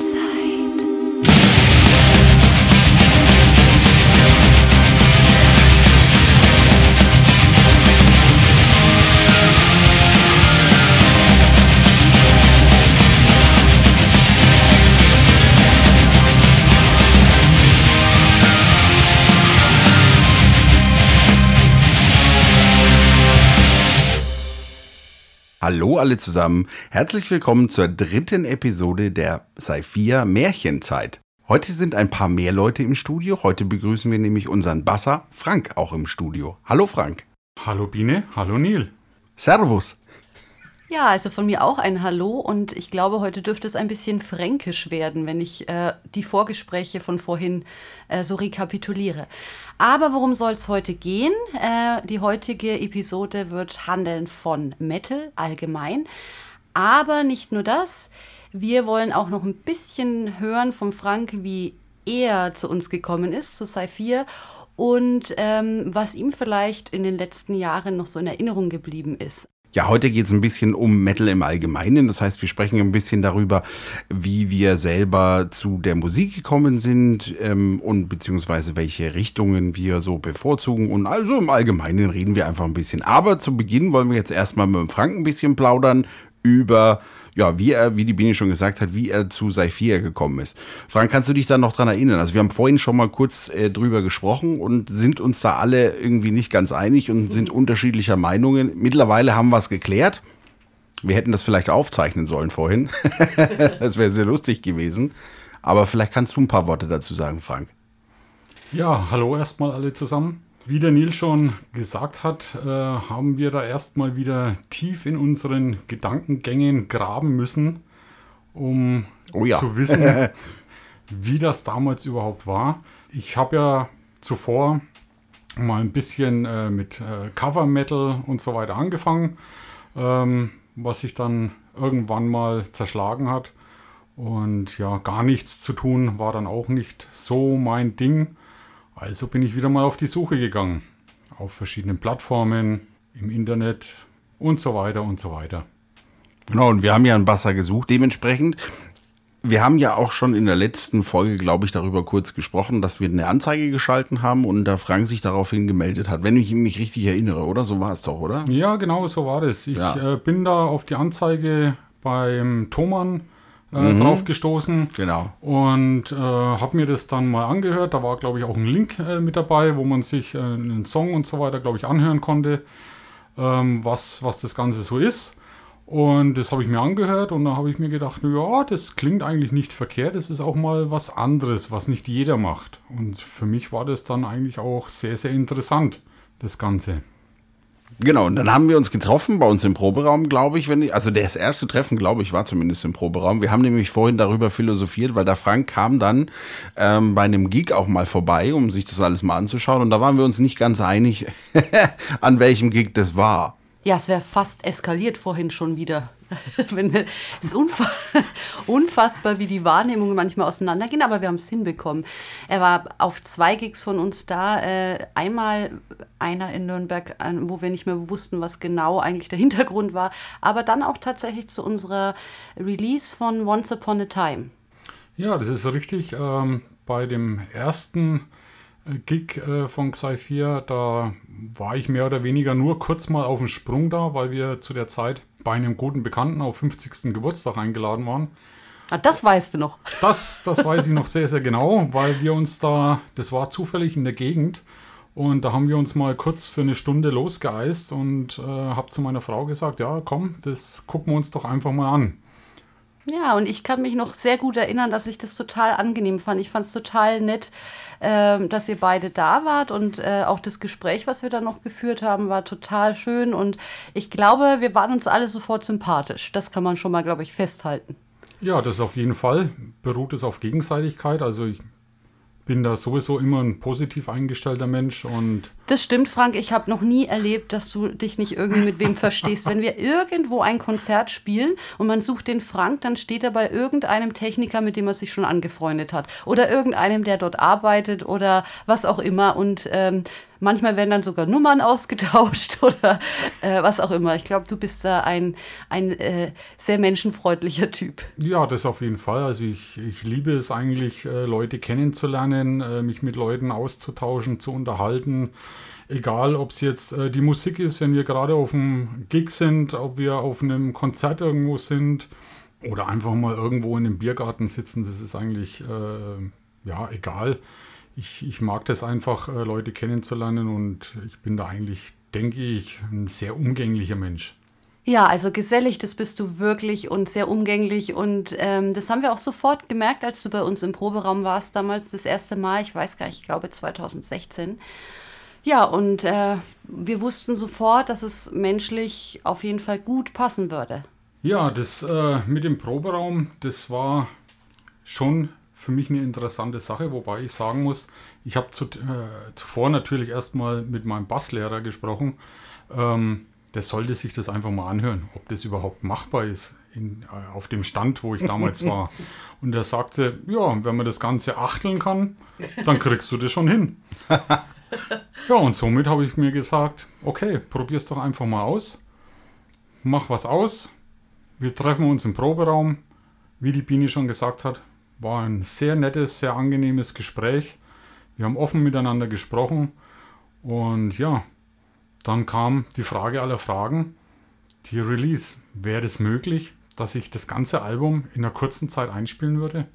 inside. Hallo alle zusammen, herzlich willkommen zur dritten Episode der Saifia Märchenzeit. Heute sind ein paar mehr Leute im Studio. Heute begrüßen wir nämlich unseren Basser Frank auch im Studio. Hallo Frank. Hallo Biene, hallo Neil. Servus. Ja, also von mir auch ein Hallo und ich glaube, heute dürfte es ein bisschen fränkisch werden, wenn ich äh, die Vorgespräche von vorhin äh, so rekapituliere. Aber worum soll es heute gehen? Äh, die heutige Episode wird handeln von Metal allgemein. Aber nicht nur das. Wir wollen auch noch ein bisschen hören vom Frank, wie er zu uns gekommen ist, zu Saifir und ähm, was ihm vielleicht in den letzten Jahren noch so in Erinnerung geblieben ist. Ja, heute geht es ein bisschen um Metal im Allgemeinen. Das heißt, wir sprechen ein bisschen darüber, wie wir selber zu der Musik gekommen sind ähm, und beziehungsweise welche Richtungen wir so bevorzugen. Und also im Allgemeinen reden wir einfach ein bisschen. Aber zu Beginn wollen wir jetzt erstmal mit dem Frank ein bisschen plaudern über ja, wie er, wie die Biene schon gesagt hat, wie er zu Saifia gekommen ist. Frank, kannst du dich da noch dran erinnern? Also wir haben vorhin schon mal kurz äh, drüber gesprochen und sind uns da alle irgendwie nicht ganz einig und sind unterschiedlicher Meinungen. Mittlerweile haben wir es geklärt. Wir hätten das vielleicht aufzeichnen sollen vorhin. das wäre sehr lustig gewesen. Aber vielleicht kannst du ein paar Worte dazu sagen, Frank. Ja, hallo erstmal alle zusammen. Wie der Nils schon gesagt hat, äh, haben wir da erstmal wieder tief in unseren Gedankengängen graben müssen, um oh ja. zu wissen, wie das damals überhaupt war. Ich habe ja zuvor mal ein bisschen äh, mit äh, Cover Metal und so weiter angefangen, ähm, was sich dann irgendwann mal zerschlagen hat. Und ja, gar nichts zu tun war dann auch nicht so mein Ding. Also bin ich wieder mal auf die Suche gegangen. Auf verschiedenen Plattformen, im Internet und so weiter und so weiter. Genau, und wir haben ja einen Basser gesucht. Dementsprechend, wir haben ja auch schon in der letzten Folge, glaube ich, darüber kurz gesprochen, dass wir eine Anzeige geschalten haben und da Frank sich daraufhin gemeldet hat. Wenn ich mich richtig erinnere, oder? So war es doch, oder? Ja, genau, so war das. Ich ja. äh, bin da auf die Anzeige beim Thomann äh, mhm. drauf gestoßen. Genau. Und äh, habe mir das dann mal angehört. Da war, glaube ich, auch ein Link äh, mit dabei, wo man sich äh, einen Song und so weiter, glaube ich, anhören konnte, ähm, was, was das Ganze so ist. Und das habe ich mir angehört und da habe ich mir gedacht, ja, das klingt eigentlich nicht verkehrt. Das ist auch mal was anderes, was nicht jeder macht. Und für mich war das dann eigentlich auch sehr, sehr interessant, das Ganze. Genau, und dann haben wir uns getroffen bei uns im Proberaum, glaube ich, wenn ich, also das erste Treffen, glaube ich, war zumindest im Proberaum. Wir haben nämlich vorhin darüber philosophiert, weil der Frank kam dann ähm, bei einem Geek auch mal vorbei, um sich das alles mal anzuschauen. Und da waren wir uns nicht ganz einig, an welchem Geek das war. Ja, es wäre fast eskaliert vorhin schon wieder. es ist unfass unfassbar, wie die Wahrnehmungen manchmal auseinandergehen, aber wir haben es hinbekommen. Er war auf zwei Gigs von uns da. Äh, einmal einer in Nürnberg, wo wir nicht mehr wussten, was genau eigentlich der Hintergrund war, aber dann auch tatsächlich zu unserer Release von Once Upon a Time. Ja, das ist richtig. Ähm, bei dem ersten äh, Gig äh, von Xi 4, da war ich mehr oder weniger nur kurz mal auf dem Sprung da, weil wir zu der Zeit bei einem guten Bekannten auf 50. Geburtstag eingeladen waren. Ah, das weißt du noch. Das, das weiß ich noch sehr, sehr genau, weil wir uns da, das war zufällig in der Gegend und da haben wir uns mal kurz für eine Stunde losgeeist und äh, habe zu meiner Frau gesagt, ja komm, das gucken wir uns doch einfach mal an. Ja, und ich kann mich noch sehr gut erinnern, dass ich das total angenehm fand. Ich fand es total nett, äh, dass ihr beide da wart und äh, auch das Gespräch, was wir dann noch geführt haben, war total schön. Und ich glaube, wir waren uns alle sofort sympathisch. Das kann man schon mal, glaube ich, festhalten. Ja, das auf jeden Fall. Beruht es auf Gegenseitigkeit. Also ich bin da sowieso immer ein positiv eingestellter Mensch und Das stimmt, Frank. Ich habe noch nie erlebt, dass du dich nicht irgendwie mit wem verstehst. Wenn wir irgendwo ein Konzert spielen und man sucht den Frank, dann steht er bei irgendeinem Techniker, mit dem er sich schon angefreundet hat. Oder irgendeinem, der dort arbeitet oder was auch immer. Und ähm, Manchmal werden dann sogar Nummern ausgetauscht oder äh, was auch immer. Ich glaube, du bist da ein, ein äh, sehr menschenfreundlicher Typ. Ja, das auf jeden Fall. Also ich, ich liebe es eigentlich, äh, Leute kennenzulernen, äh, mich mit Leuten auszutauschen, zu unterhalten. Egal, ob es jetzt äh, die Musik ist, wenn wir gerade auf einem Gig sind, ob wir auf einem Konzert irgendwo sind oder einfach mal irgendwo in einem Biergarten sitzen, das ist eigentlich äh, ja egal ich, ich mag das einfach, äh, Leute kennenzulernen und ich bin da eigentlich, denke ich, ein sehr umgänglicher Mensch. Ja, also gesellig, das bist du wirklich und sehr umgänglich. Und ähm, das haben wir auch sofort gemerkt, als du bei uns im Proberaum warst, damals das erste Mal, ich weiß gar nicht, ich glaube 2016. Ja, und äh, wir wussten sofort, dass es menschlich auf jeden Fall gut passen würde. Ja, das äh, mit dem Proberaum, das war schon für mich eine interessante Sache, wobei ich sagen muss, ich habe zu, äh, zuvor natürlich erstmal mit meinem Basslehrer gesprochen. Ähm, der sollte sich das einfach mal anhören, ob das überhaupt machbar ist in, äh, auf dem Stand, wo ich damals war. Und er sagte, ja, wenn man das Ganze achteln kann, dann kriegst du das schon hin. ja, und somit habe ich mir gesagt, okay, probier's doch einfach mal aus. Mach was aus. Wir treffen uns im Proberaum. Wie die Biene schon gesagt hat, war ein sehr nettes, sehr angenehmes Gespräch. Wir haben offen miteinander gesprochen und ja, dann kam die Frage aller Fragen, die Release. Wäre es möglich, dass ich das ganze Album in einer kurzen Zeit einspielen würde?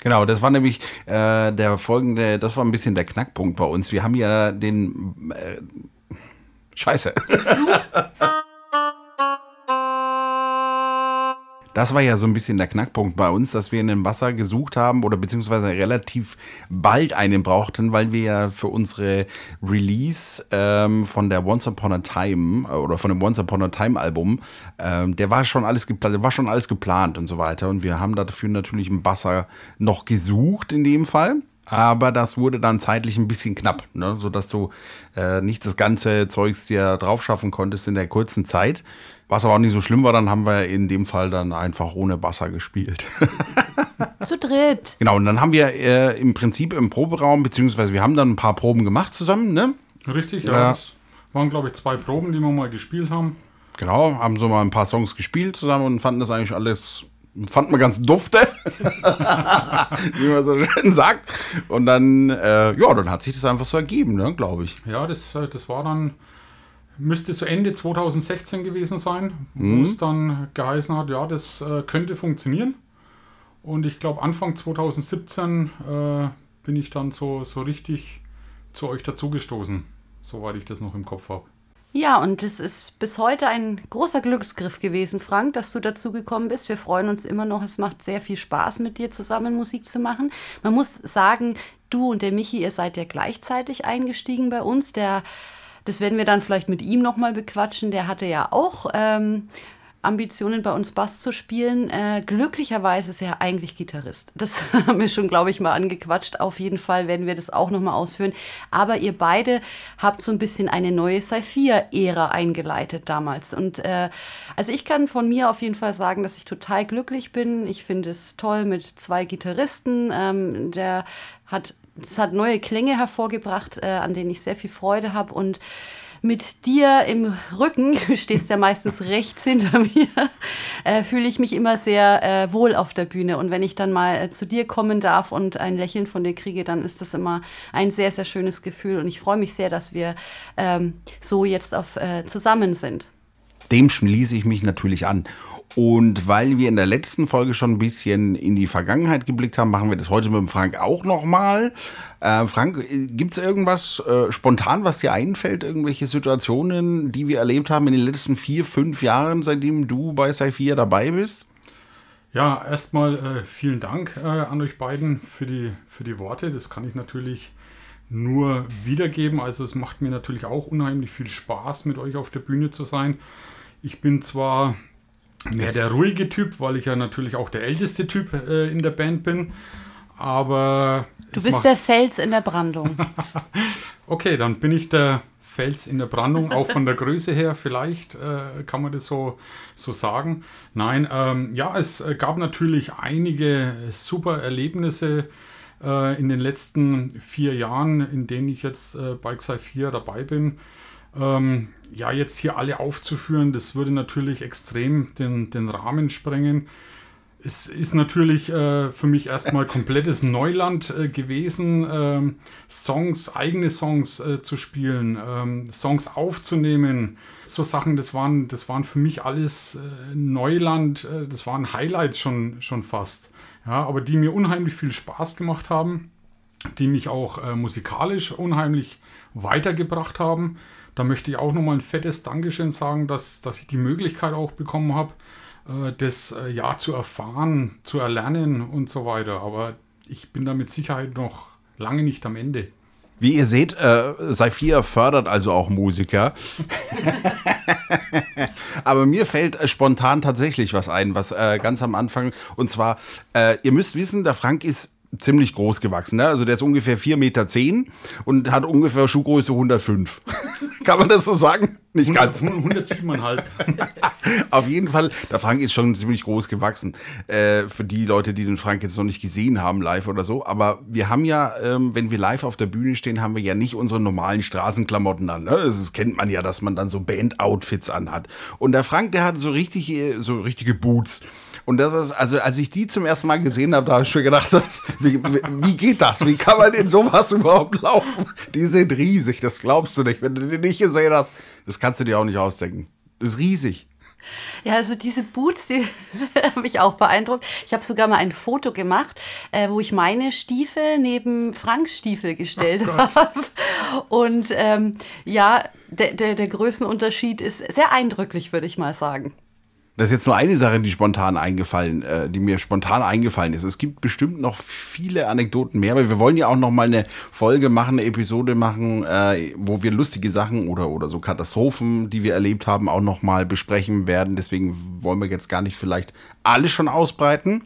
Genau, das war nämlich äh, der folgende, das war ein bisschen der Knackpunkt bei uns. Wir haben ja den äh, Scheiße. Das war ja so ein bisschen der Knackpunkt bei uns, dass wir einen Wasser gesucht haben oder beziehungsweise relativ bald einen brauchten, weil wir ja für unsere Release ähm, von der Once Upon a Time äh, oder von dem Once Upon a Time Album, ähm, der war schon alles geplant, war schon alles geplant und so weiter. Und wir haben dafür natürlich einen Basser noch gesucht in dem Fall. Aber das wurde dann zeitlich ein bisschen knapp, ne? sodass du äh, nicht das ganze Zeugs dir drauf schaffen konntest in der kurzen Zeit. Was aber auch nicht so schlimm war, dann haben wir in dem Fall dann einfach ohne Basser gespielt. Zu dritt. Genau, und dann haben wir äh, im Prinzip im Proberaum, beziehungsweise wir haben dann ein paar Proben gemacht zusammen, ne? Richtig, ja. ja. Das waren, glaube ich, zwei Proben, die wir mal gespielt haben. Genau, haben so mal ein paar Songs gespielt zusammen und fanden das eigentlich alles, fanden wir ganz dufte, wie man so schön sagt. Und dann, äh, ja, dann hat sich das einfach so ergeben, ne, glaube ich. Ja, das, äh, das war dann müsste so Ende 2016 gewesen sein, mhm. wo es dann geheißen hat, ja, das äh, könnte funktionieren. Und ich glaube, Anfang 2017 äh, bin ich dann so, so richtig zu euch dazugestoßen, soweit ich das noch im Kopf habe. Ja, und es ist bis heute ein großer Glücksgriff gewesen, Frank, dass du dazu gekommen bist. Wir freuen uns immer noch. Es macht sehr viel Spaß, mit dir zusammen Musik zu machen. Man muss sagen, du und der Michi, ihr seid ja gleichzeitig eingestiegen bei uns. Der das werden wir dann vielleicht mit ihm nochmal bequatschen. Der hatte ja auch ähm, Ambitionen, bei uns Bass zu spielen. Äh, glücklicherweise ist er eigentlich Gitarrist. Das haben wir schon, glaube ich, mal angequatscht. Auf jeden Fall werden wir das auch nochmal ausführen. Aber ihr beide habt so ein bisschen eine neue Saphir-Ära eingeleitet damals. Und äh, also ich kann von mir auf jeden Fall sagen, dass ich total glücklich bin. Ich finde es toll mit zwei Gitarristen. Ähm, der hat es hat neue Klänge hervorgebracht, äh, an denen ich sehr viel Freude habe und mit dir im Rücken, du stehst ja meistens rechts hinter mir, äh, fühle ich mich immer sehr äh, wohl auf der Bühne. Und wenn ich dann mal äh, zu dir kommen darf und ein Lächeln von dir kriege, dann ist das immer ein sehr, sehr schönes Gefühl. Und ich freue mich sehr, dass wir ähm, so jetzt auf, äh, zusammen sind. Dem schließe ich mich natürlich an. Und weil wir in der letzten Folge schon ein bisschen in die Vergangenheit geblickt haben, machen wir das heute mit dem Frank auch nochmal. Äh, Frank, gibt es irgendwas äh, spontan, was dir einfällt? Irgendwelche Situationen, die wir erlebt haben in den letzten vier, fünf Jahren, seitdem du bei Saifia dabei bist? Ja, erstmal äh, vielen Dank äh, an euch beiden für die, für die Worte. Das kann ich natürlich nur wiedergeben. Also es macht mir natürlich auch unheimlich viel Spaß, mit euch auf der Bühne zu sein. Ich bin zwar mehr der ruhige Typ, weil ich ja natürlich auch der älteste Typ äh, in der Band bin. Aber. Du bist der Fels in der Brandung. okay, dann bin ich der Fels in der Brandung, auch von der Größe her vielleicht äh, kann man das so, so sagen. Nein, ähm, ja, es gab natürlich einige super Erlebnisse äh, in den letzten vier Jahren, in denen ich jetzt äh, bei Xi 4 dabei bin. Ähm, ja, jetzt hier alle aufzuführen, das würde natürlich extrem den, den Rahmen sprengen. Es ist natürlich äh, für mich erstmal komplettes Neuland äh, gewesen, ähm, Songs, eigene Songs äh, zu spielen, ähm, Songs aufzunehmen. So Sachen, das waren, das waren für mich alles äh, Neuland, äh, das waren Highlights schon, schon fast. Ja, aber die mir unheimlich viel Spaß gemacht haben, die mich auch äh, musikalisch unheimlich weitergebracht haben. Da möchte ich auch nochmal ein fettes Dankeschön sagen, dass, dass ich die Möglichkeit auch bekommen habe, äh, das äh, ja zu erfahren, zu erlernen und so weiter. Aber ich bin da mit Sicherheit noch lange nicht am Ende. Wie ihr seht, äh, Saifia fördert also auch Musiker. Aber mir fällt äh, spontan tatsächlich was ein, was äh, ganz am Anfang, und zwar, äh, ihr müsst wissen, der Frank ist ziemlich groß gewachsen. Ne? Also der ist ungefähr 4,10 Meter zehn und hat ungefähr Schuhgröße 105. Kann man das so sagen? Nicht 100, ganz. 107,5. Auf jeden Fall, der Frank ist schon ziemlich groß gewachsen. Äh, für die Leute, die den Frank jetzt noch nicht gesehen haben, live oder so. Aber wir haben ja, ähm, wenn wir live auf der Bühne stehen, haben wir ja nicht unsere normalen Straßenklamotten an. Ne? Das kennt man ja, dass man dann so Band-Outfits anhat. Und der Frank, der hat so richtig, so richtige Boots. Und das ist, also als ich die zum ersten Mal gesehen habe, da habe ich mir gedacht, das, wie, wie geht das? Wie kann man in sowas überhaupt laufen? Die sind riesig, das glaubst du nicht. Wenn du die nicht gesehen hast, das kannst du dir auch nicht ausdenken. Das ist riesig. Ja, also diese Boots, die haben mich auch beeindruckt. Ich habe sogar mal ein Foto gemacht, äh, wo ich meine Stiefel neben Franks Stiefel gestellt oh habe. Und ähm, ja, der, der, der Größenunterschied ist sehr eindrücklich, würde ich mal sagen. Das ist jetzt nur eine Sache, die spontan eingefallen, äh, die mir spontan eingefallen ist. Es gibt bestimmt noch viele Anekdoten mehr, aber wir wollen ja auch noch mal eine Folge machen, eine Episode machen, äh, wo wir lustige Sachen oder, oder so Katastrophen, die wir erlebt haben, auch noch mal besprechen werden. Deswegen wollen wir jetzt gar nicht vielleicht alles schon ausbreiten.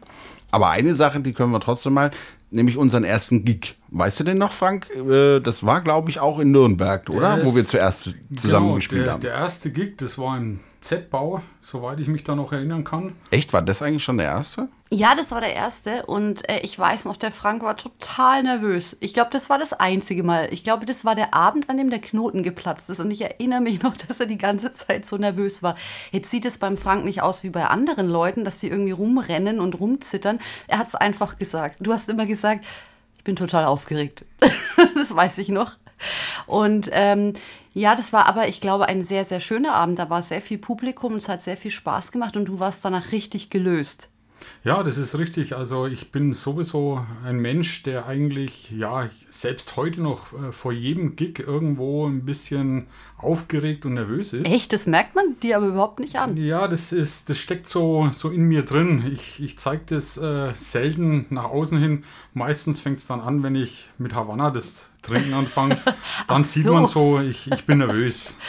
Aber eine Sache, die können wir trotzdem mal, nämlich unseren ersten Gig. Weißt du denn noch, Frank? Äh, das war, glaube ich, auch in Nürnberg, oder? Der Wo wir zuerst zusammen genau, gespielt der, haben. Der erste Gig, das war im Z-Bau, soweit ich mich da noch erinnern kann. Echt? War das eigentlich schon der erste? Ja, das war der erste. Und äh, ich weiß noch, der Frank war total nervös. Ich glaube, das war das einzige Mal. Ich glaube, das war der Abend, an dem der Knoten geplatzt ist. Und ich erinnere mich noch, dass er die ganze Zeit so nervös war. Jetzt sieht es beim Frank nicht aus wie bei anderen Leuten, dass sie irgendwie rumrennen und rumzittern. Er hat es einfach gesagt. Du hast immer gesagt, ich bin total aufgeregt. das weiß ich noch. Und ähm, ja, das war aber, ich glaube, ein sehr, sehr schöner Abend. Da war sehr viel Publikum und es hat sehr viel Spaß gemacht und du warst danach richtig gelöst. Ja, das ist richtig. Also ich bin sowieso ein Mensch, der eigentlich, ja, selbst heute noch äh, vor jedem Gig irgendwo ein bisschen aufgeregt und nervös ist. Echt? Das merkt man dir aber überhaupt nicht an. Ja, das ist, das steckt so, so in mir drin. Ich, ich zeige das äh, selten nach außen hin. Meistens fängt es dann an, wenn ich mit Havanna das Trinken anfange. Dann sieht so. man so, ich, ich bin nervös.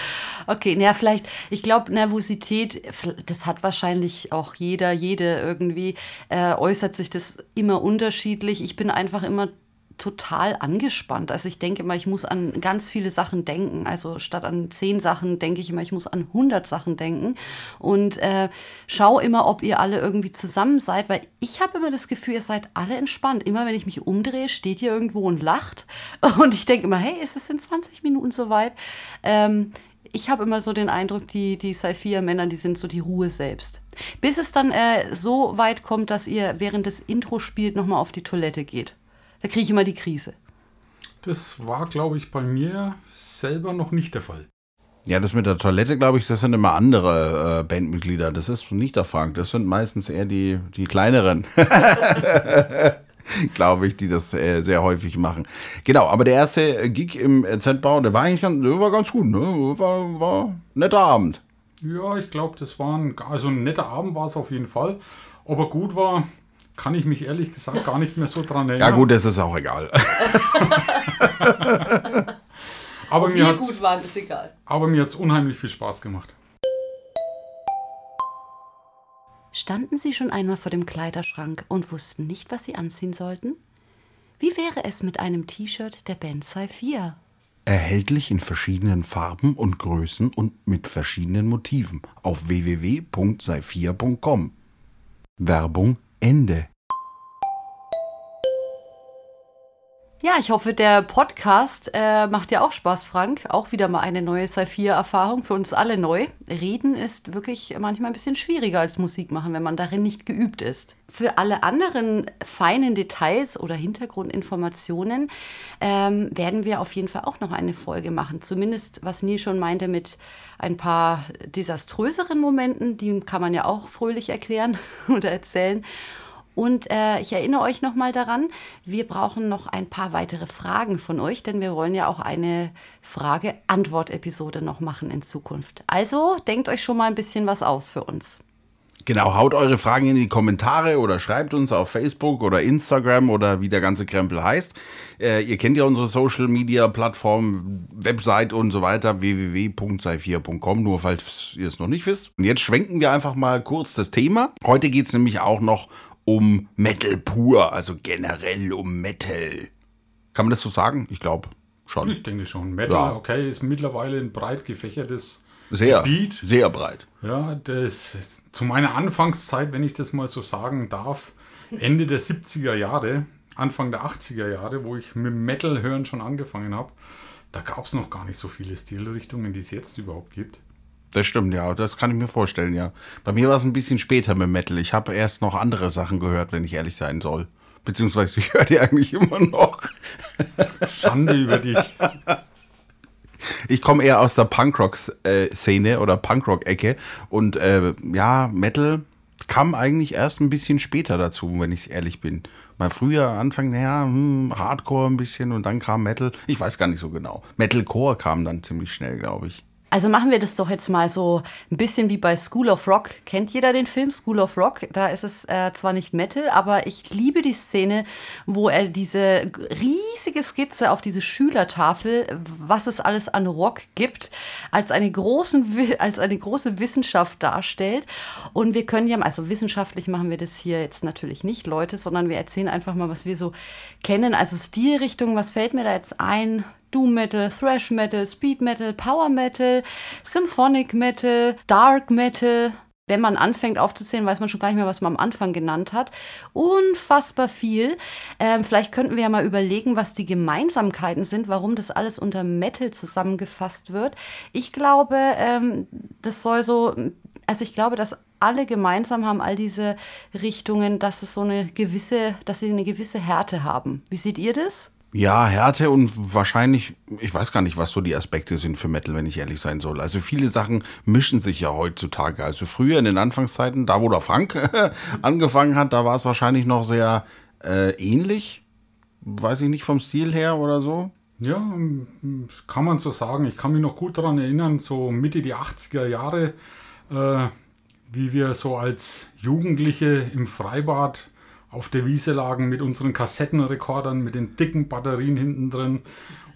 Okay, naja, vielleicht, ich glaube, Nervosität, das hat wahrscheinlich auch jeder, jede irgendwie, äh, äußert sich das immer unterschiedlich. Ich bin einfach immer total angespannt. Also ich denke immer, ich muss an ganz viele Sachen denken. Also statt an zehn Sachen denke ich immer, ich muss an 100 Sachen denken. Und äh, schau immer, ob ihr alle irgendwie zusammen seid, weil ich habe immer das Gefühl, ihr seid alle entspannt. Immer wenn ich mich umdrehe, steht ihr irgendwo und lacht. Und ich denke immer, hey, ist es in 20 Minuten soweit? Ähm, ich habe immer so den Eindruck, die, die Saifia-Männer, die sind so die Ruhe selbst. Bis es dann äh, so weit kommt, dass ihr während des Intro spielt nochmal auf die Toilette geht. Da kriege ich immer die Krise. Das war, glaube ich, bei mir selber noch nicht der Fall. Ja, das mit der Toilette, glaube ich, das sind immer andere äh, Bandmitglieder. Das ist nicht der Frank. Das sind meistens eher die, die kleineren. glaube ich, die das äh, sehr häufig machen. Genau, aber der erste Gig im Z-Bau, der war eigentlich ganz, der war ganz gut, ne? War, war ein netter Abend. Ja, ich glaube, das war ein, also ein netter Abend war es auf jeden Fall. Ob er gut war, kann ich mich ehrlich gesagt gar nicht mehr so dran erinnern. Ja, gut, das ist auch egal. aber Ob mir hat's, gut waren, ist egal. Aber mir hat es unheimlich viel Spaß gemacht. Standen Sie schon einmal vor dem Kleiderschrank und wussten nicht, was Sie anziehen sollten? Wie wäre es mit einem T-Shirt der Band Saifia? Erhältlich in verschiedenen Farben und Größen und mit verschiedenen Motiven auf www.saifia.com. Werbung Ende. Ja, ich hoffe, der Podcast äh, macht dir auch Spaß, Frank. Auch wieder mal eine neue Saphir-Erfahrung für uns alle neu. Reden ist wirklich manchmal ein bisschen schwieriger als Musik machen, wenn man darin nicht geübt ist. Für alle anderen feinen Details oder Hintergrundinformationen ähm, werden wir auf jeden Fall auch noch eine Folge machen. Zumindest, was Neil schon meinte, mit ein paar desaströseren Momenten. Die kann man ja auch fröhlich erklären oder erzählen. Und äh, ich erinnere euch nochmal daran, wir brauchen noch ein paar weitere Fragen von euch, denn wir wollen ja auch eine Frage-Antwort-Episode noch machen in Zukunft. Also denkt euch schon mal ein bisschen was aus für uns. Genau, haut eure Fragen in die Kommentare oder schreibt uns auf Facebook oder Instagram oder wie der ganze Krempel heißt. Äh, ihr kennt ja unsere Social Media Plattform, Website und so weiter, www.sei4.com, nur falls ihr es noch nicht wisst. Und jetzt schwenken wir einfach mal kurz das Thema. Heute geht es nämlich auch noch um Metal pur, also generell um Metal. Kann man das so sagen? Ich glaube schon. Ich denke schon. Metal, ja. okay, ist mittlerweile ein breit gefächertes sehr, Gebiet. Sehr breit. Ja, das zu meiner Anfangszeit, wenn ich das mal so sagen darf, Ende der 70er Jahre, Anfang der 80er Jahre, wo ich mit Metal hören schon angefangen habe, da gab es noch gar nicht so viele Stilrichtungen, die es jetzt überhaupt gibt. Das stimmt, ja. Das kann ich mir vorstellen, ja. Bei mir war es ein bisschen später mit Metal. Ich habe erst noch andere Sachen gehört, wenn ich ehrlich sein soll. Beziehungsweise ich höre die eigentlich immer noch. Schande über dich. Ich komme eher aus der Punkrock-Szene oder Punkrock-Ecke. Und äh, ja, Metal kam eigentlich erst ein bisschen später dazu, wenn ich ehrlich bin. Mal früher Anfang, naja, hm, Hardcore ein bisschen und dann kam Metal. Ich weiß gar nicht so genau. Metalcore kam dann ziemlich schnell, glaube ich. Also machen wir das doch jetzt mal so ein bisschen wie bei School of Rock. Kennt jeder den Film School of Rock? Da ist es äh, zwar nicht Metal, aber ich liebe die Szene, wo er diese riesige Skizze auf diese Schülertafel, was es alles an Rock gibt, als eine, großen, als eine große Wissenschaft darstellt. Und wir können ja, also wissenschaftlich machen wir das hier jetzt natürlich nicht, Leute, sondern wir erzählen einfach mal, was wir so kennen. Also Stilrichtung, was fällt mir da jetzt ein? Doom Metal, Thrash Metal, Speed Metal, Power Metal, Symphonic Metal, Dark Metal. Wenn man anfängt aufzuzählen, weiß man schon gar nicht mehr, was man am Anfang genannt hat. Unfassbar viel. Ähm, vielleicht könnten wir ja mal überlegen, was die Gemeinsamkeiten sind, warum das alles unter Metal zusammengefasst wird. Ich glaube, ähm, das soll so, also ich glaube, dass alle gemeinsam haben, all diese Richtungen, dass es so eine gewisse, dass sie eine gewisse Härte haben. Wie seht ihr das? Ja, Härte und wahrscheinlich, ich weiß gar nicht, was so die Aspekte sind für Metal, wenn ich ehrlich sein soll. Also viele Sachen mischen sich ja heutzutage. Also früher in den Anfangszeiten, da wo der Frank angefangen hat, da war es wahrscheinlich noch sehr äh, ähnlich. Weiß ich nicht vom Stil her oder so. Ja, kann man so sagen. Ich kann mich noch gut daran erinnern, so Mitte die 80er Jahre, äh, wie wir so als Jugendliche im Freibad auf der Wiese lagen mit unseren Kassettenrekordern, mit den dicken Batterien hinten drin.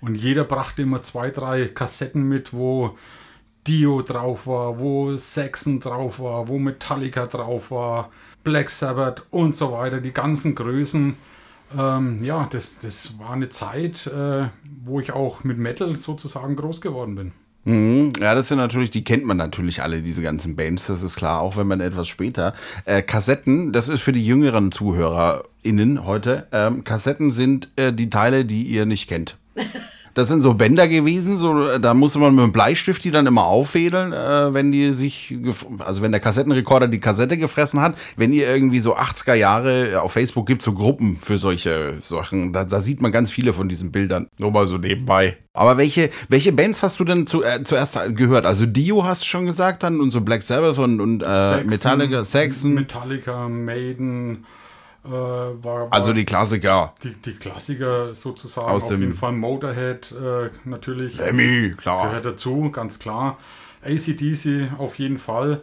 Und jeder brachte immer zwei, drei Kassetten mit, wo Dio drauf war, wo Saxon drauf war, wo Metallica drauf war, Black Sabbath und so weiter, die ganzen Größen. Ähm, ja, das, das war eine Zeit, äh, wo ich auch mit Metal sozusagen groß geworden bin. Mhm. Ja, das sind natürlich, die kennt man natürlich alle, diese ganzen Bands, das ist klar, auch wenn man etwas später. Äh, Kassetten, das ist für die jüngeren ZuhörerInnen heute. Ähm, Kassetten sind äh, die Teile, die ihr nicht kennt. Das sind so Bänder gewesen, so, da musste man mit einem Bleistift die dann immer auffädeln, äh, wenn die sich, also wenn der Kassettenrekorder die Kassette gefressen hat. Wenn ihr irgendwie so 80er Jahre auf Facebook gibt so Gruppen für solche Sachen, da, da sieht man ganz viele von diesen Bildern. Nur mal so nebenbei. Aber welche, welche Bands hast du denn zu, äh, zuerst gehört? Also Dio hast du schon gesagt dann und so Black Sabbath und, und äh, Saxon, Metallica, Saxon. Metallica, Maiden. Äh, war, war, also die Klassiker. Die, die Klassiker sozusagen. Aus auf jeden Fall Motorhead äh, natürlich. Lemmy, klar. Gehört dazu, ganz klar. ACDC auf jeden Fall.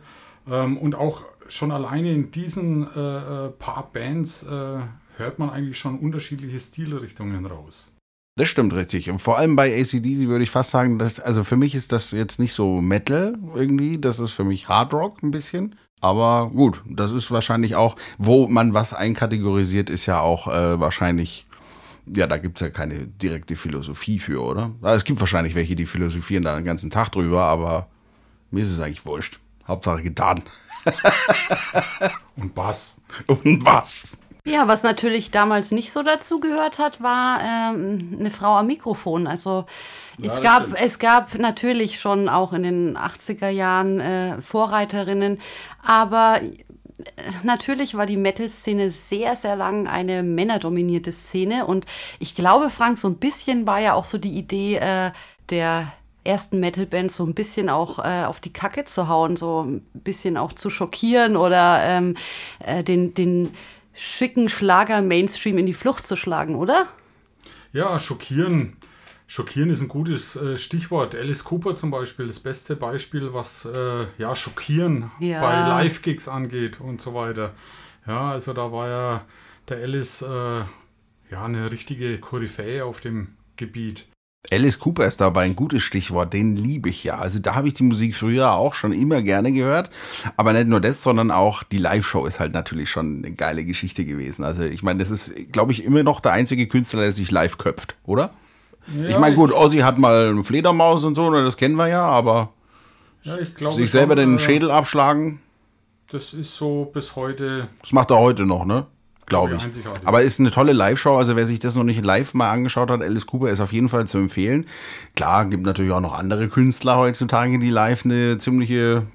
Ähm, und auch schon alleine in diesen äh, äh paar Bands äh, hört man eigentlich schon unterschiedliche Stilrichtungen raus. Das stimmt richtig. Und vor allem bei ACDC würde ich fast sagen, dass, also für mich ist das jetzt nicht so Metal irgendwie, das ist für mich Hard Rock ein bisschen. Aber gut, das ist wahrscheinlich auch, wo man was einkategorisiert, ist ja auch äh, wahrscheinlich ja, da gibt es ja keine direkte Philosophie für, oder? Es gibt wahrscheinlich welche, die philosophieren da den ganzen Tag drüber, aber mir ist es eigentlich wurscht. Hauptsache getan. Und was? Und was? Ja, was natürlich damals nicht so dazu gehört hat, war ähm, eine Frau am Mikrofon. Also ja, es, gab, es gab natürlich schon auch in den 80er Jahren äh, Vorreiterinnen, aber äh, natürlich war die Metal-Szene sehr, sehr lang eine männerdominierte Szene. Und ich glaube, Frank, so ein bisschen war ja auch so die Idee äh, der ersten Metal-Bands so ein bisschen auch äh, auf die Kacke zu hauen, so ein bisschen auch zu schockieren oder ähm, äh, den, den schicken Schlager-Mainstream in die Flucht zu schlagen, oder? Ja, schockieren. Schockieren ist ein gutes äh, Stichwort. Alice Cooper zum Beispiel, das beste Beispiel, was äh, ja schockieren ja. bei Live-Gigs angeht und so weiter. Ja, also da war ja der Alice äh, ja eine richtige Koryphäe auf dem Gebiet. Alice Cooper ist dabei ein gutes Stichwort, den liebe ich ja. Also da habe ich die Musik früher auch schon immer gerne gehört. Aber nicht nur das, sondern auch die Live-Show ist halt natürlich schon eine geile Geschichte gewesen. Also ich meine, das ist, glaube ich, immer noch der einzige Künstler, der sich live köpft, oder? Ja, ich meine, gut, Ozzy hat mal eine Fledermaus und so, ne, das kennen wir ja, aber ja, glaub, sich selber schon, den äh, Schädel abschlagen. Das ist so bis heute. Das macht er heute noch, ne? glaube ich. Aber ist eine tolle Live-Show. Also wer sich das noch nicht live mal angeschaut hat, Alice Cooper ist auf jeden Fall zu empfehlen. Klar, gibt natürlich auch noch andere Künstler heutzutage, die live eine ziemliche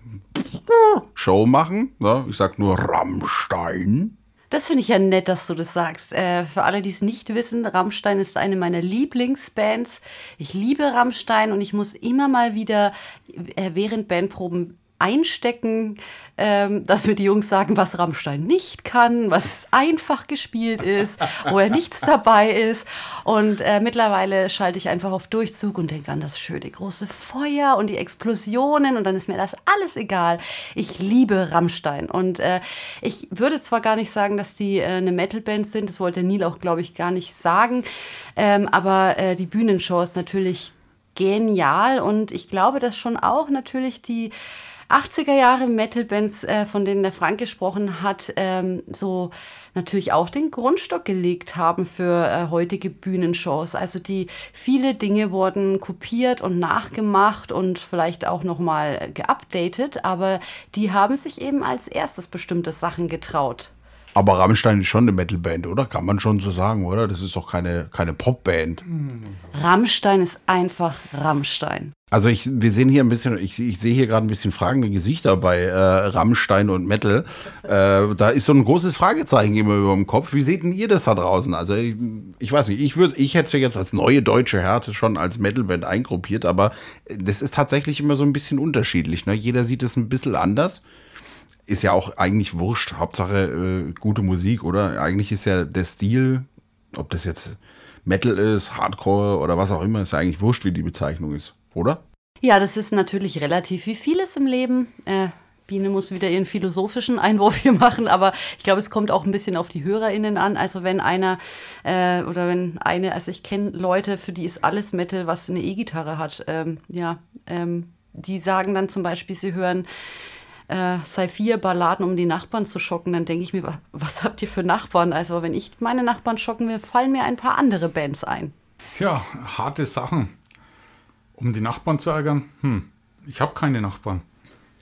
Show machen. Ja, ich sag nur Rammstein. Das finde ich ja nett, dass du das sagst. Äh, für alle, die es nicht wissen, Rammstein ist eine meiner Lieblingsbands. Ich liebe Rammstein und ich muss immer mal wieder äh, während Bandproben einstecken, ähm, dass mir die Jungs sagen, was Rammstein nicht kann, was einfach gespielt ist, wo er nichts dabei ist. Und äh, mittlerweile schalte ich einfach auf Durchzug und denke an das schöne große Feuer und die Explosionen und dann ist mir das alles egal. Ich liebe Rammstein und äh, ich würde zwar gar nicht sagen, dass die äh, eine Metalband sind, das wollte Neil auch, glaube ich, gar nicht sagen, ähm, aber äh, die Bühnenshow ist natürlich genial und ich glaube, dass schon auch natürlich die 80er Jahre Metal-Bands, äh, von denen der Frank gesprochen hat, ähm, so natürlich auch den Grundstock gelegt haben für äh, heutige Bühnenshows. Also die viele Dinge wurden kopiert und nachgemacht und vielleicht auch noch mal geupdatet, aber die haben sich eben als erstes bestimmte Sachen getraut. Aber Rammstein ist schon eine Metalband, oder? Kann man schon so sagen, oder? Das ist doch keine, keine Popband. Rammstein ist einfach Rammstein. Also ich, wir sehen hier ein bisschen, ich, ich sehe hier gerade ein bisschen fragende Gesichter bei äh, Rammstein und Metal. Äh, da ist so ein großes Fragezeichen immer über dem Kopf. Wie seht denn ihr das da draußen? Also ich, ich weiß nicht, ich würde, ich hätte jetzt als neue deutsche Härte schon als Metalband eingruppiert, aber das ist tatsächlich immer so ein bisschen unterschiedlich. Ne? Jeder sieht es ein bisschen anders ist ja auch eigentlich wurscht. Hauptsache äh, gute Musik, oder? Eigentlich ist ja der Stil, ob das jetzt Metal ist, Hardcore oder was auch immer, ist ja eigentlich wurscht, wie die Bezeichnung ist, oder? Ja, das ist natürlich relativ wie vieles im Leben. Äh, Biene muss wieder ihren philosophischen Einwurf hier machen, aber ich glaube, es kommt auch ein bisschen auf die HörerInnen an. Also wenn einer äh, oder wenn eine, also ich kenne Leute, für die ist alles Metal, was eine E-Gitarre hat. Ähm, ja, ähm, die sagen dann zum Beispiel, sie hören äh, sei vier Balladen, um die Nachbarn zu schocken, dann denke ich mir, was, was habt ihr für Nachbarn? Also wenn ich meine Nachbarn schocken will, fallen mir ein paar andere Bands ein. Ja, harte Sachen. Um die Nachbarn zu ärgern? Hm, ich habe keine Nachbarn.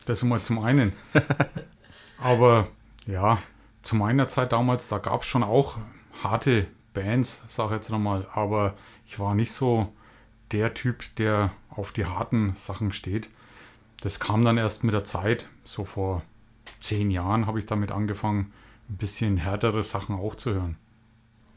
Das immer zum einen. Aber ja, zu meiner Zeit damals, da gab es schon auch harte Bands, sag ich jetzt nochmal. Aber ich war nicht so der Typ, der auf die harten Sachen steht das kam dann erst mit der Zeit. So vor zehn Jahren habe ich damit angefangen, ein bisschen härtere Sachen auch zu hören.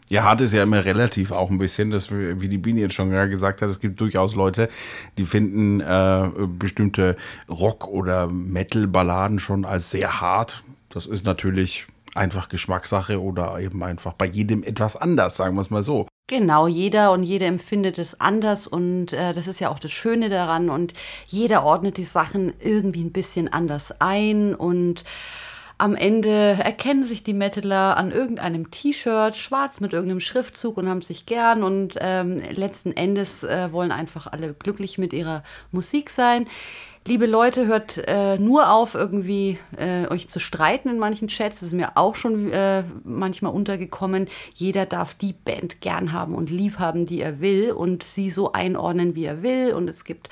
Ja, hart ist ja immer relativ auch ein bisschen, das, wie die Biene jetzt schon gesagt hat, es gibt durchaus Leute, die finden äh, bestimmte Rock- oder Metal-Balladen schon als sehr hart. Das ist natürlich einfach Geschmackssache oder eben einfach bei jedem etwas anders, sagen wir es mal so. Genau, jeder und jede empfindet es anders und äh, das ist ja auch das Schöne daran und jeder ordnet die Sachen irgendwie ein bisschen anders ein und am Ende erkennen sich die Metaler an irgendeinem T-Shirt, schwarz mit irgendeinem Schriftzug und haben sich gern und ähm, letzten Endes äh, wollen einfach alle glücklich mit ihrer Musik sein. Liebe Leute, hört äh, nur auf, irgendwie äh, euch zu streiten in manchen Chats. Das ist mir auch schon äh, manchmal untergekommen. Jeder darf die Band gern haben und lieb haben, die er will und sie so einordnen, wie er will. Und es gibt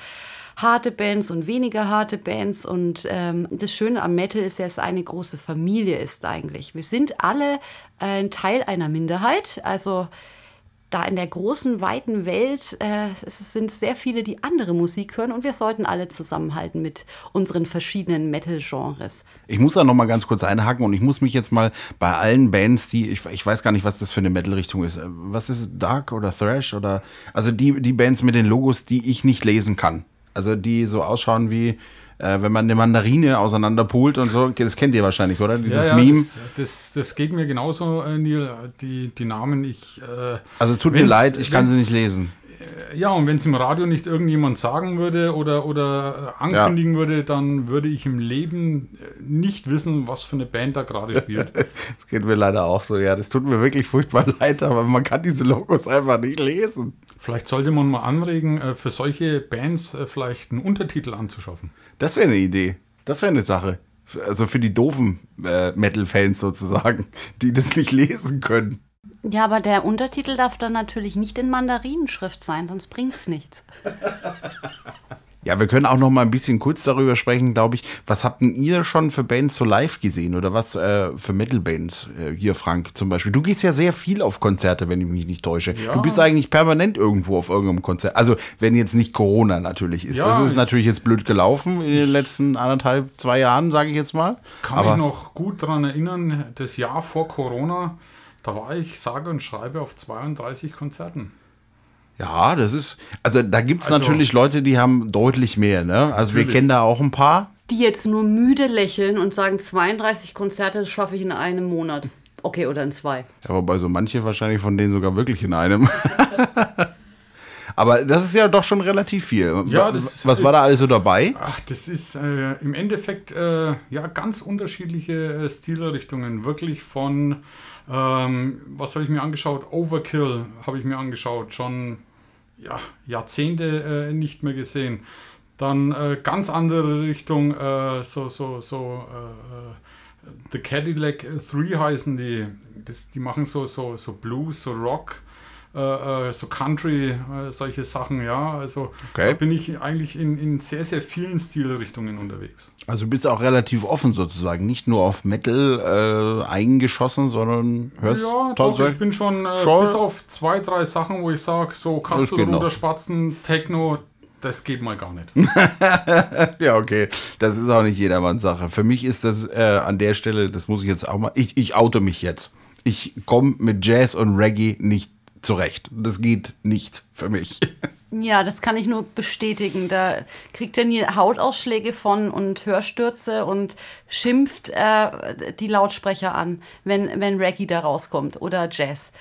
harte Bands und weniger harte Bands. Und ähm, das Schöne am Metal ist ja, dass es eine große Familie ist eigentlich. Wir sind alle ein Teil einer Minderheit. Also da in der großen, weiten Welt äh, es sind sehr viele, die andere Musik hören und wir sollten alle zusammenhalten mit unseren verschiedenen Metal-Genres. Ich muss da noch mal ganz kurz einhaken und ich muss mich jetzt mal bei allen Bands, die, ich, ich weiß gar nicht, was das für eine Metal-Richtung ist. Was ist Dark oder Thrash oder, also die, die Bands mit den Logos, die ich nicht lesen kann. Also die so ausschauen wie, äh, wenn man eine Mandarine auseinanderpult und so, das kennt ihr wahrscheinlich, oder? Dieses ja, ja, Meme. Das, das, das, geht mir genauso, äh, Neil, die, die Namen. Ich, äh, also es tut mir leid, ich kann sie nicht lesen. Äh, ja, und wenn es im Radio nicht irgendjemand sagen würde oder, oder äh, ankündigen ja. würde, dann würde ich im Leben nicht wissen, was für eine Band da gerade spielt. das geht mir leider auch so, ja. Das tut mir wirklich furchtbar leid, aber man kann diese Logos einfach nicht lesen. Vielleicht sollte man mal anregen, für solche Bands vielleicht einen Untertitel anzuschaffen. Das wäre eine Idee. Das wäre eine Sache. Also für die doofen äh, Metal-Fans sozusagen, die das nicht lesen können. Ja, aber der Untertitel darf dann natürlich nicht in Mandarinenschrift sein, sonst bringt es nichts. Ja, wir können auch noch mal ein bisschen kurz darüber sprechen, glaube ich. Was habt ihr schon für Bands so live gesehen oder was äh, für Metal-Bands? Äh, hier, Frank, zum Beispiel. Du gehst ja sehr viel auf Konzerte, wenn ich mich nicht täusche. Ja. Du bist eigentlich permanent irgendwo auf irgendeinem Konzert. Also, wenn jetzt nicht Corona natürlich ist. Ja, das ist natürlich jetzt blöd gelaufen in den letzten anderthalb, zwei Jahren, sage ich jetzt mal. Kann Aber mich noch gut daran erinnern, das Jahr vor Corona, da war ich sage und schreibe auf 32 Konzerten. Ja, das ist, also da gibt es also, natürlich Leute, die haben deutlich mehr, ne? Also natürlich. wir kennen da auch ein paar. Die jetzt nur müde lächeln und sagen, 32 Konzerte schaffe ich in einem Monat. Okay, oder in zwei. Ja, wobei so manche wahrscheinlich von denen sogar wirklich in einem. Aber das ist ja doch schon relativ viel. Ja, Was ist, war da alles so dabei? Ach, das ist äh, im Endeffekt äh, ja ganz unterschiedliche äh, Stilrichtungen. Wirklich von, ähm, was habe ich mir angeschaut? Overkill habe ich mir angeschaut. Schon ja, Jahrzehnte äh, nicht mehr gesehen. Dann äh, ganz andere Richtung, äh, so, so, so äh, äh, The Cadillac 3 heißen die. Das, die machen so, so, so Blues, so Rock. Äh, so Country, solche Sachen, ja. Also okay. da bin ich eigentlich in, in sehr, sehr vielen Stilrichtungen unterwegs. Also bist du auch relativ offen sozusagen, nicht nur auf Metal äh, eingeschossen, sondern hörst Ja, doch, ich bin schon, äh, schon, bis auf zwei, drei Sachen, wo ich sage, so Kastelruder, Spatzen, Techno, das geht mal gar nicht. ja, okay. Das ist auch nicht jedermanns Sache. Für mich ist das äh, an der Stelle, das muss ich jetzt auch mal, ich, ich oute mich jetzt. Ich komme mit Jazz und Reggae nicht zurecht. Das geht nicht für mich. Ja, das kann ich nur bestätigen. Da kriegt er nie Hautausschläge von und Hörstürze und schimpft äh, die Lautsprecher an, wenn, wenn Reggae da rauskommt oder Jazz.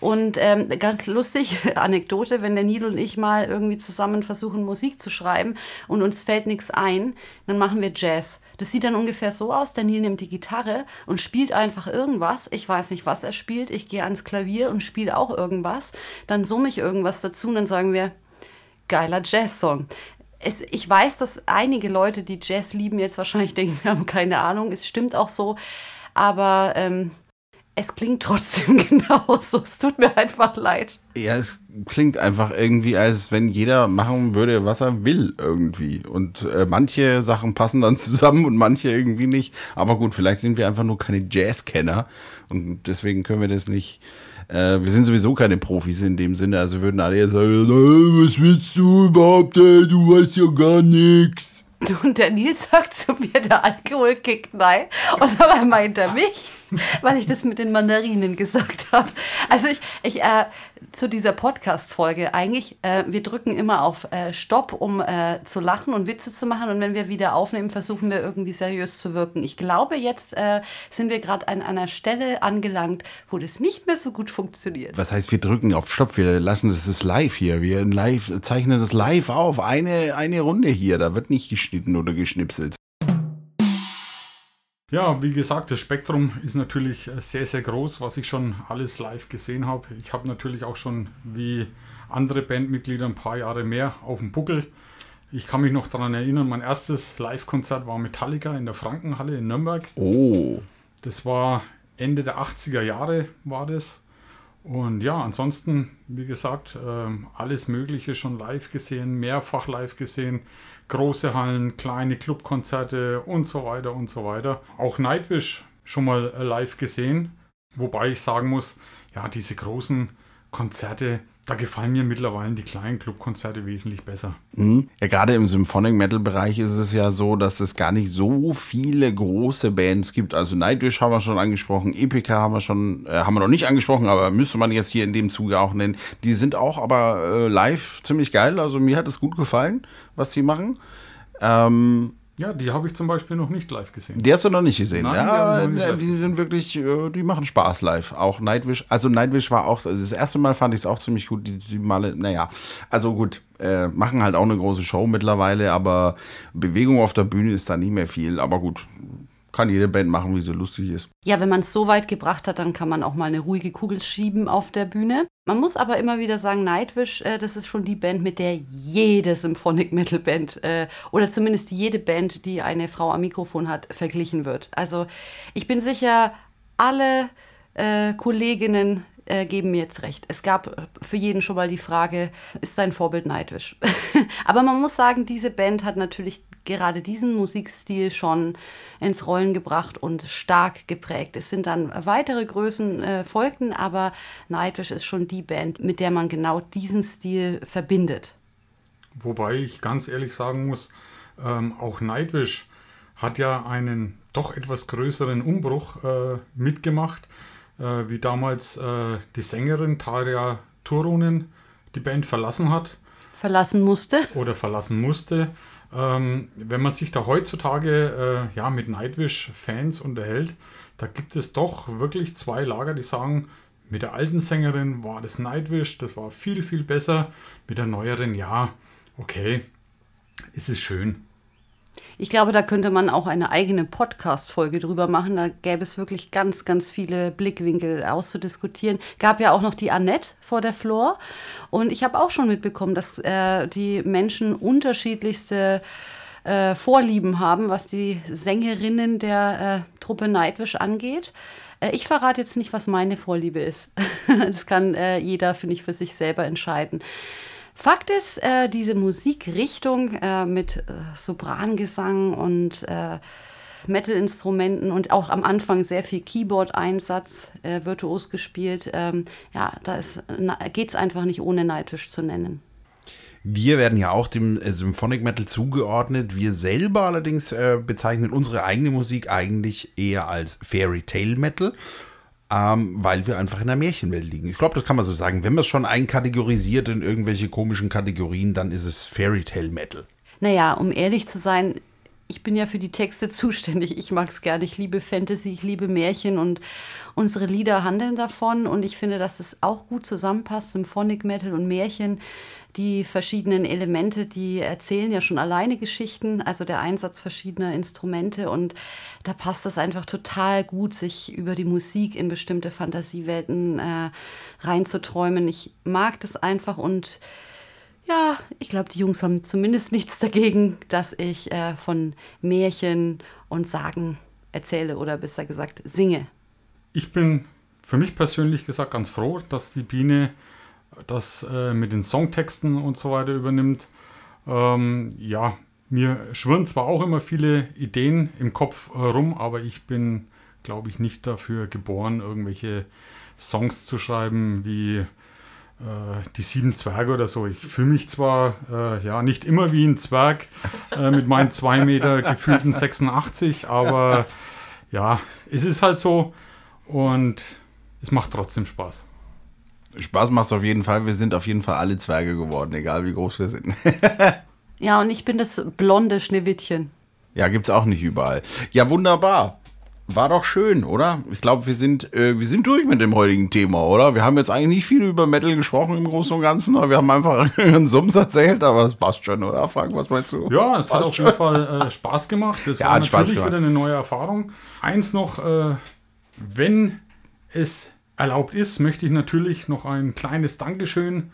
Und ähm, ganz lustig, Anekdote, wenn der Nilo und ich mal irgendwie zusammen versuchen, Musik zu schreiben und uns fällt nichts ein, dann machen wir Jazz. Das sieht dann ungefähr so aus, der Nil nimmt die Gitarre und spielt einfach irgendwas. Ich weiß nicht, was er spielt. Ich gehe ans Klavier und spiele auch irgendwas. Dann summe ich irgendwas dazu und dann sagen wir, geiler Jazz-Song. ich weiß, dass einige Leute, die Jazz lieben, jetzt wahrscheinlich denken, wir haben keine Ahnung. Es stimmt auch so. Aber ähm, es klingt trotzdem genauso. Es tut mir einfach leid. Ja, es klingt einfach irgendwie, als wenn jeder machen würde, was er will irgendwie. Und äh, manche Sachen passen dann zusammen und manche irgendwie nicht. Aber gut, vielleicht sind wir einfach nur keine Jazzkenner und deswegen können wir das nicht äh, wir sind sowieso keine Profis in dem Sinne, also würden alle jetzt sagen, was willst du überhaupt, ey? du weißt ja gar nichts. Und der Nils sagt zu mir, der Alkohol kickt nein. Und dabei meint er mich. weil ich das mit den Mandarinen gesagt habe. Also ich, ich äh, zu dieser Podcast-Folge eigentlich, äh, wir drücken immer auf äh, Stopp, um äh, zu lachen und Witze zu machen. Und wenn wir wieder aufnehmen, versuchen wir irgendwie seriös zu wirken. Ich glaube, jetzt äh, sind wir gerade an einer Stelle angelangt, wo das nicht mehr so gut funktioniert. Was heißt, wir drücken auf Stopp? Wir lassen das ist live hier. Wir live, zeichnen das live auf. Eine, eine Runde hier. Da wird nicht geschnitten oder geschnipselt. Ja, wie gesagt, das Spektrum ist natürlich sehr, sehr groß, was ich schon alles live gesehen habe. Ich habe natürlich auch schon wie andere Bandmitglieder ein paar Jahre mehr auf dem Buckel. Ich kann mich noch daran erinnern, mein erstes Live-Konzert war Metallica in der Frankenhalle in Nürnberg. Oh. Das war Ende der 80er Jahre war das. Und ja, ansonsten, wie gesagt, ähm, alles Mögliche schon live gesehen, mehrfach live gesehen. Große Hallen, kleine Clubkonzerte und so weiter und so weiter. Auch Nightwish schon mal äh, live gesehen. Wobei ich sagen muss, ja, diese großen Konzerte, da gefallen mir mittlerweile die kleinen Clubkonzerte wesentlich besser. Mhm. Ja, gerade im Symphonic Metal Bereich ist es ja so, dass es gar nicht so viele große Bands gibt. Also Nightwish haben wir schon angesprochen, Epica haben wir schon, äh, haben wir noch nicht angesprochen, aber müsste man jetzt hier in dem Zuge auch nennen. Die sind auch aber äh, live ziemlich geil. Also mir hat es gut gefallen, was sie machen. Ähm, ja, die habe ich zum Beispiel noch nicht live gesehen. Die hast du noch nicht gesehen. Nein, ja, die nicht die sind wirklich, äh, die machen Spaß live. Auch Nightwish. Also Nightwish war auch, also das erste Mal fand ich es auch ziemlich gut. Die, die Male, naja, also gut, äh, machen halt auch eine große Show mittlerweile, aber Bewegung auf der Bühne ist da nicht mehr viel. Aber gut, kann jede Band machen, wie sie lustig ist. Ja, wenn man es so weit gebracht hat, dann kann man auch mal eine ruhige Kugel schieben auf der Bühne. Man muss aber immer wieder sagen, Nightwish, äh, das ist schon die Band, mit der jede Symphonic Metal Band äh, oder zumindest jede Band, die eine Frau am Mikrofon hat, verglichen wird. Also ich bin sicher, alle äh, Kolleginnen äh, geben mir jetzt recht. Es gab für jeden schon mal die Frage, ist dein Vorbild Nightwish? aber man muss sagen, diese Band hat natürlich gerade diesen Musikstil schon ins Rollen gebracht und stark geprägt. Es sind dann weitere Größen äh, folgten, aber Nightwish ist schon die Band, mit der man genau diesen Stil verbindet. Wobei ich ganz ehrlich sagen muss, ähm, auch Nightwish hat ja einen doch etwas größeren Umbruch äh, mitgemacht, äh, wie damals äh, die Sängerin Tarja Turunen die Band verlassen hat Verlassen musste. oder verlassen musste. Ähm, wenn man sich da heutzutage äh, ja, mit Nightwish-Fans unterhält, da gibt es doch wirklich zwei Lager, die sagen, mit der alten Sängerin war das Nightwish, das war viel, viel besser. Mit der neueren, ja, okay, ist es schön. Ich glaube, da könnte man auch eine eigene Podcast-Folge drüber machen. Da gäbe es wirklich ganz, ganz viele Blickwinkel auszudiskutieren. Gab ja auch noch die Annette vor der Floor. Und ich habe auch schon mitbekommen, dass äh, die Menschen unterschiedlichste äh, Vorlieben haben, was die Sängerinnen der äh, Truppe Nightwish angeht. Äh, Ich verrate jetzt nicht, was meine Vorliebe ist. Das kann äh, jeder, finde ich, für sich selber entscheiden. Fakt ist, äh, diese Musikrichtung äh, mit äh, Soprangesang und äh, Metal-Instrumenten und auch am Anfang sehr viel Keyboard-Einsatz, äh, virtuos gespielt, ähm, ja, da geht es einfach nicht ohne Nightwish zu nennen. Wir werden ja auch dem äh, Symphonic Metal zugeordnet. Wir selber allerdings bezeichnen unsere eigene Musik eigentlich eher als Fairy Tale Metal, ähm, weil wir einfach in der Märchenwelt liegen. Ich glaube, das kann man so sagen. Wenn man es schon einkategorisiert in irgendwelche komischen Kategorien, dann ist es Fairy Tale Metal. Naja, um ehrlich zu sein, ich bin ja für die Texte zuständig. Ich mag es gerne. Ich liebe Fantasy, ich liebe Märchen und unsere Lieder handeln davon. Und ich finde, dass es auch gut zusammenpasst, Symphonic Metal und Märchen. Die verschiedenen Elemente, die erzählen ja schon alleine Geschichten, also der Einsatz verschiedener Instrumente. Und da passt es einfach total gut, sich über die Musik in bestimmte Fantasiewelten äh, reinzuträumen. Ich mag das einfach und ja, ich glaube, die Jungs haben zumindest nichts dagegen, dass ich äh, von Märchen und Sagen erzähle oder besser gesagt singe. Ich bin für mich persönlich gesagt ganz froh, dass die Biene das äh, mit den Songtexten und so weiter übernimmt. Ähm, ja, mir schwirren zwar auch immer viele Ideen im Kopf äh, rum, aber ich bin, glaube ich, nicht dafür geboren, irgendwelche Songs zu schreiben wie äh, die sieben Zwerge oder so. Ich fühle mich zwar äh, ja nicht immer wie ein Zwerg äh, mit meinen zwei Meter gefühlten 86, aber ja, es ist halt so und es macht trotzdem Spaß. Spaß macht es auf jeden Fall. Wir sind auf jeden Fall alle Zwerge geworden, egal wie groß wir sind. Ja, und ich bin das blonde Schneewittchen. ja, gibt's auch nicht überall. Ja, wunderbar. War doch schön, oder? Ich glaube, wir sind, äh, wir sind durch mit dem heutigen Thema, oder? Wir haben jetzt eigentlich nicht viel über Metal gesprochen im Großen und Ganzen, aber wir haben einfach einen Sums erzählt, aber das passt schon, oder? Frank, was meinst du? Ja, es hat auf schon. jeden Fall äh, Spaß gemacht. Das Ja, war hat Spaß natürlich gemacht. wieder eine neue Erfahrung. Eins noch, äh, wenn es erlaubt ist, möchte ich natürlich noch ein kleines Dankeschön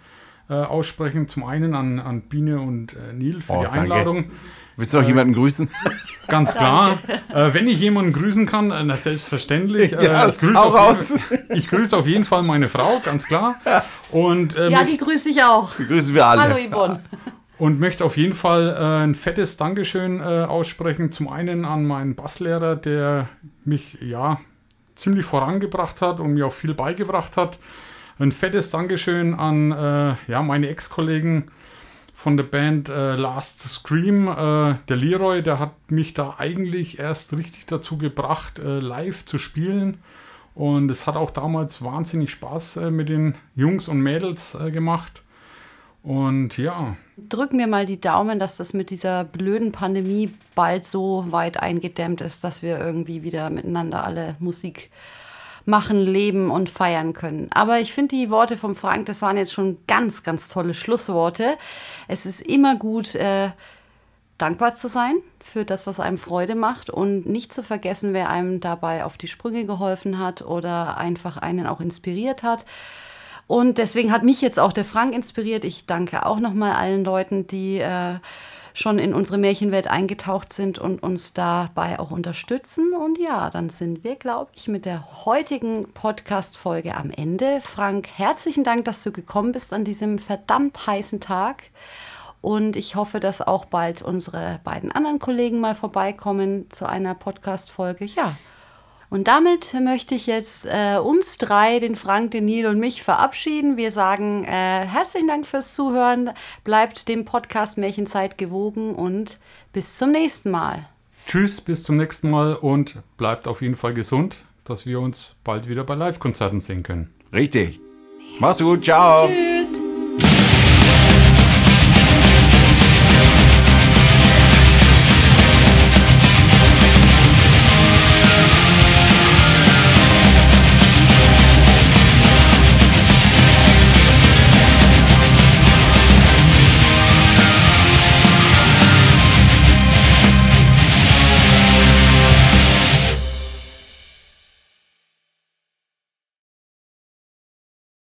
äh, aussprechen. Zum einen an, an Biene und äh, Neil für oh, die Einladung. Danke. Willst du noch äh, jemanden grüßen? Ganz klar. Äh, wenn ich jemanden grüßen kann, äh, na, selbstverständlich. Äh, ja, ich, grüße auf jeden, ich grüße auf jeden Fall meine Frau, ganz klar. Und, äh, ja, die grüße ich auch. Die grüßen wir alle. Hallo Yvonne. Und möchte auf jeden Fall äh, ein fettes Dankeschön aussprechen. Zum einen an meinen Basslehrer, der mich ja ziemlich vorangebracht hat und mir auch viel beigebracht hat. Ein fettes Dankeschön an ja, meine Ex-Kollegen von der Band äh, Last Scream. Äh, der Leroy, der hat mich da eigentlich erst richtig dazu gebracht, äh, live zu spielen. Und es hat auch damals wahnsinnig Spaß äh, mit den Jungs und Mädels äh, gemacht. Und ja. Drücken wir mal die Daumen, dass das mit dieser blöden Pandemie bald so weit eingedämmt ist, dass wir irgendwie wieder miteinander alle Musik machen, leben und feiern können. Aber ich finde die Worte vom Frank, das waren jetzt schon ganz, ganz tolle Schlussworte. Es ist immer gut, äh, dankbar zu sein für das, was einem Freude macht und nicht zu vergessen, wer einem dabei auf die Sprünge geholfen hat oder einfach einen auch inspiriert hat. Und deswegen hat mich jetzt auch der Frank inspiriert. Ich danke auch nochmal allen Leuten, die äh, schon in unsere Märchenwelt eingetaucht sind und uns dabei auch unterstützen. Und ja, dann sind wir, glaube ich, mit der heutigen Podcast-Folge am Ende. Frank, herzlichen Dank, dass du gekommen bist an diesem verdammt heißen Tag. Und ich hoffe, dass auch bald unsere beiden anderen Kollegen mal vorbeikommen zu einer Podcast-Folge. Ja, und damit möchte ich jetzt äh, uns drei, den Frank, den Neil und mich verabschieden. Wir sagen äh, herzlichen Dank fürs Zuhören. Bleibt dem Podcast Märchenzeit gewogen und bis zum nächsten Mal. Tschüss, bis zum nächsten Mal und bleibt auf jeden Fall gesund, dass wir uns bald wieder bei Live-Konzerten sehen können. Richtig. Mach's gut, ciao. Tschüss.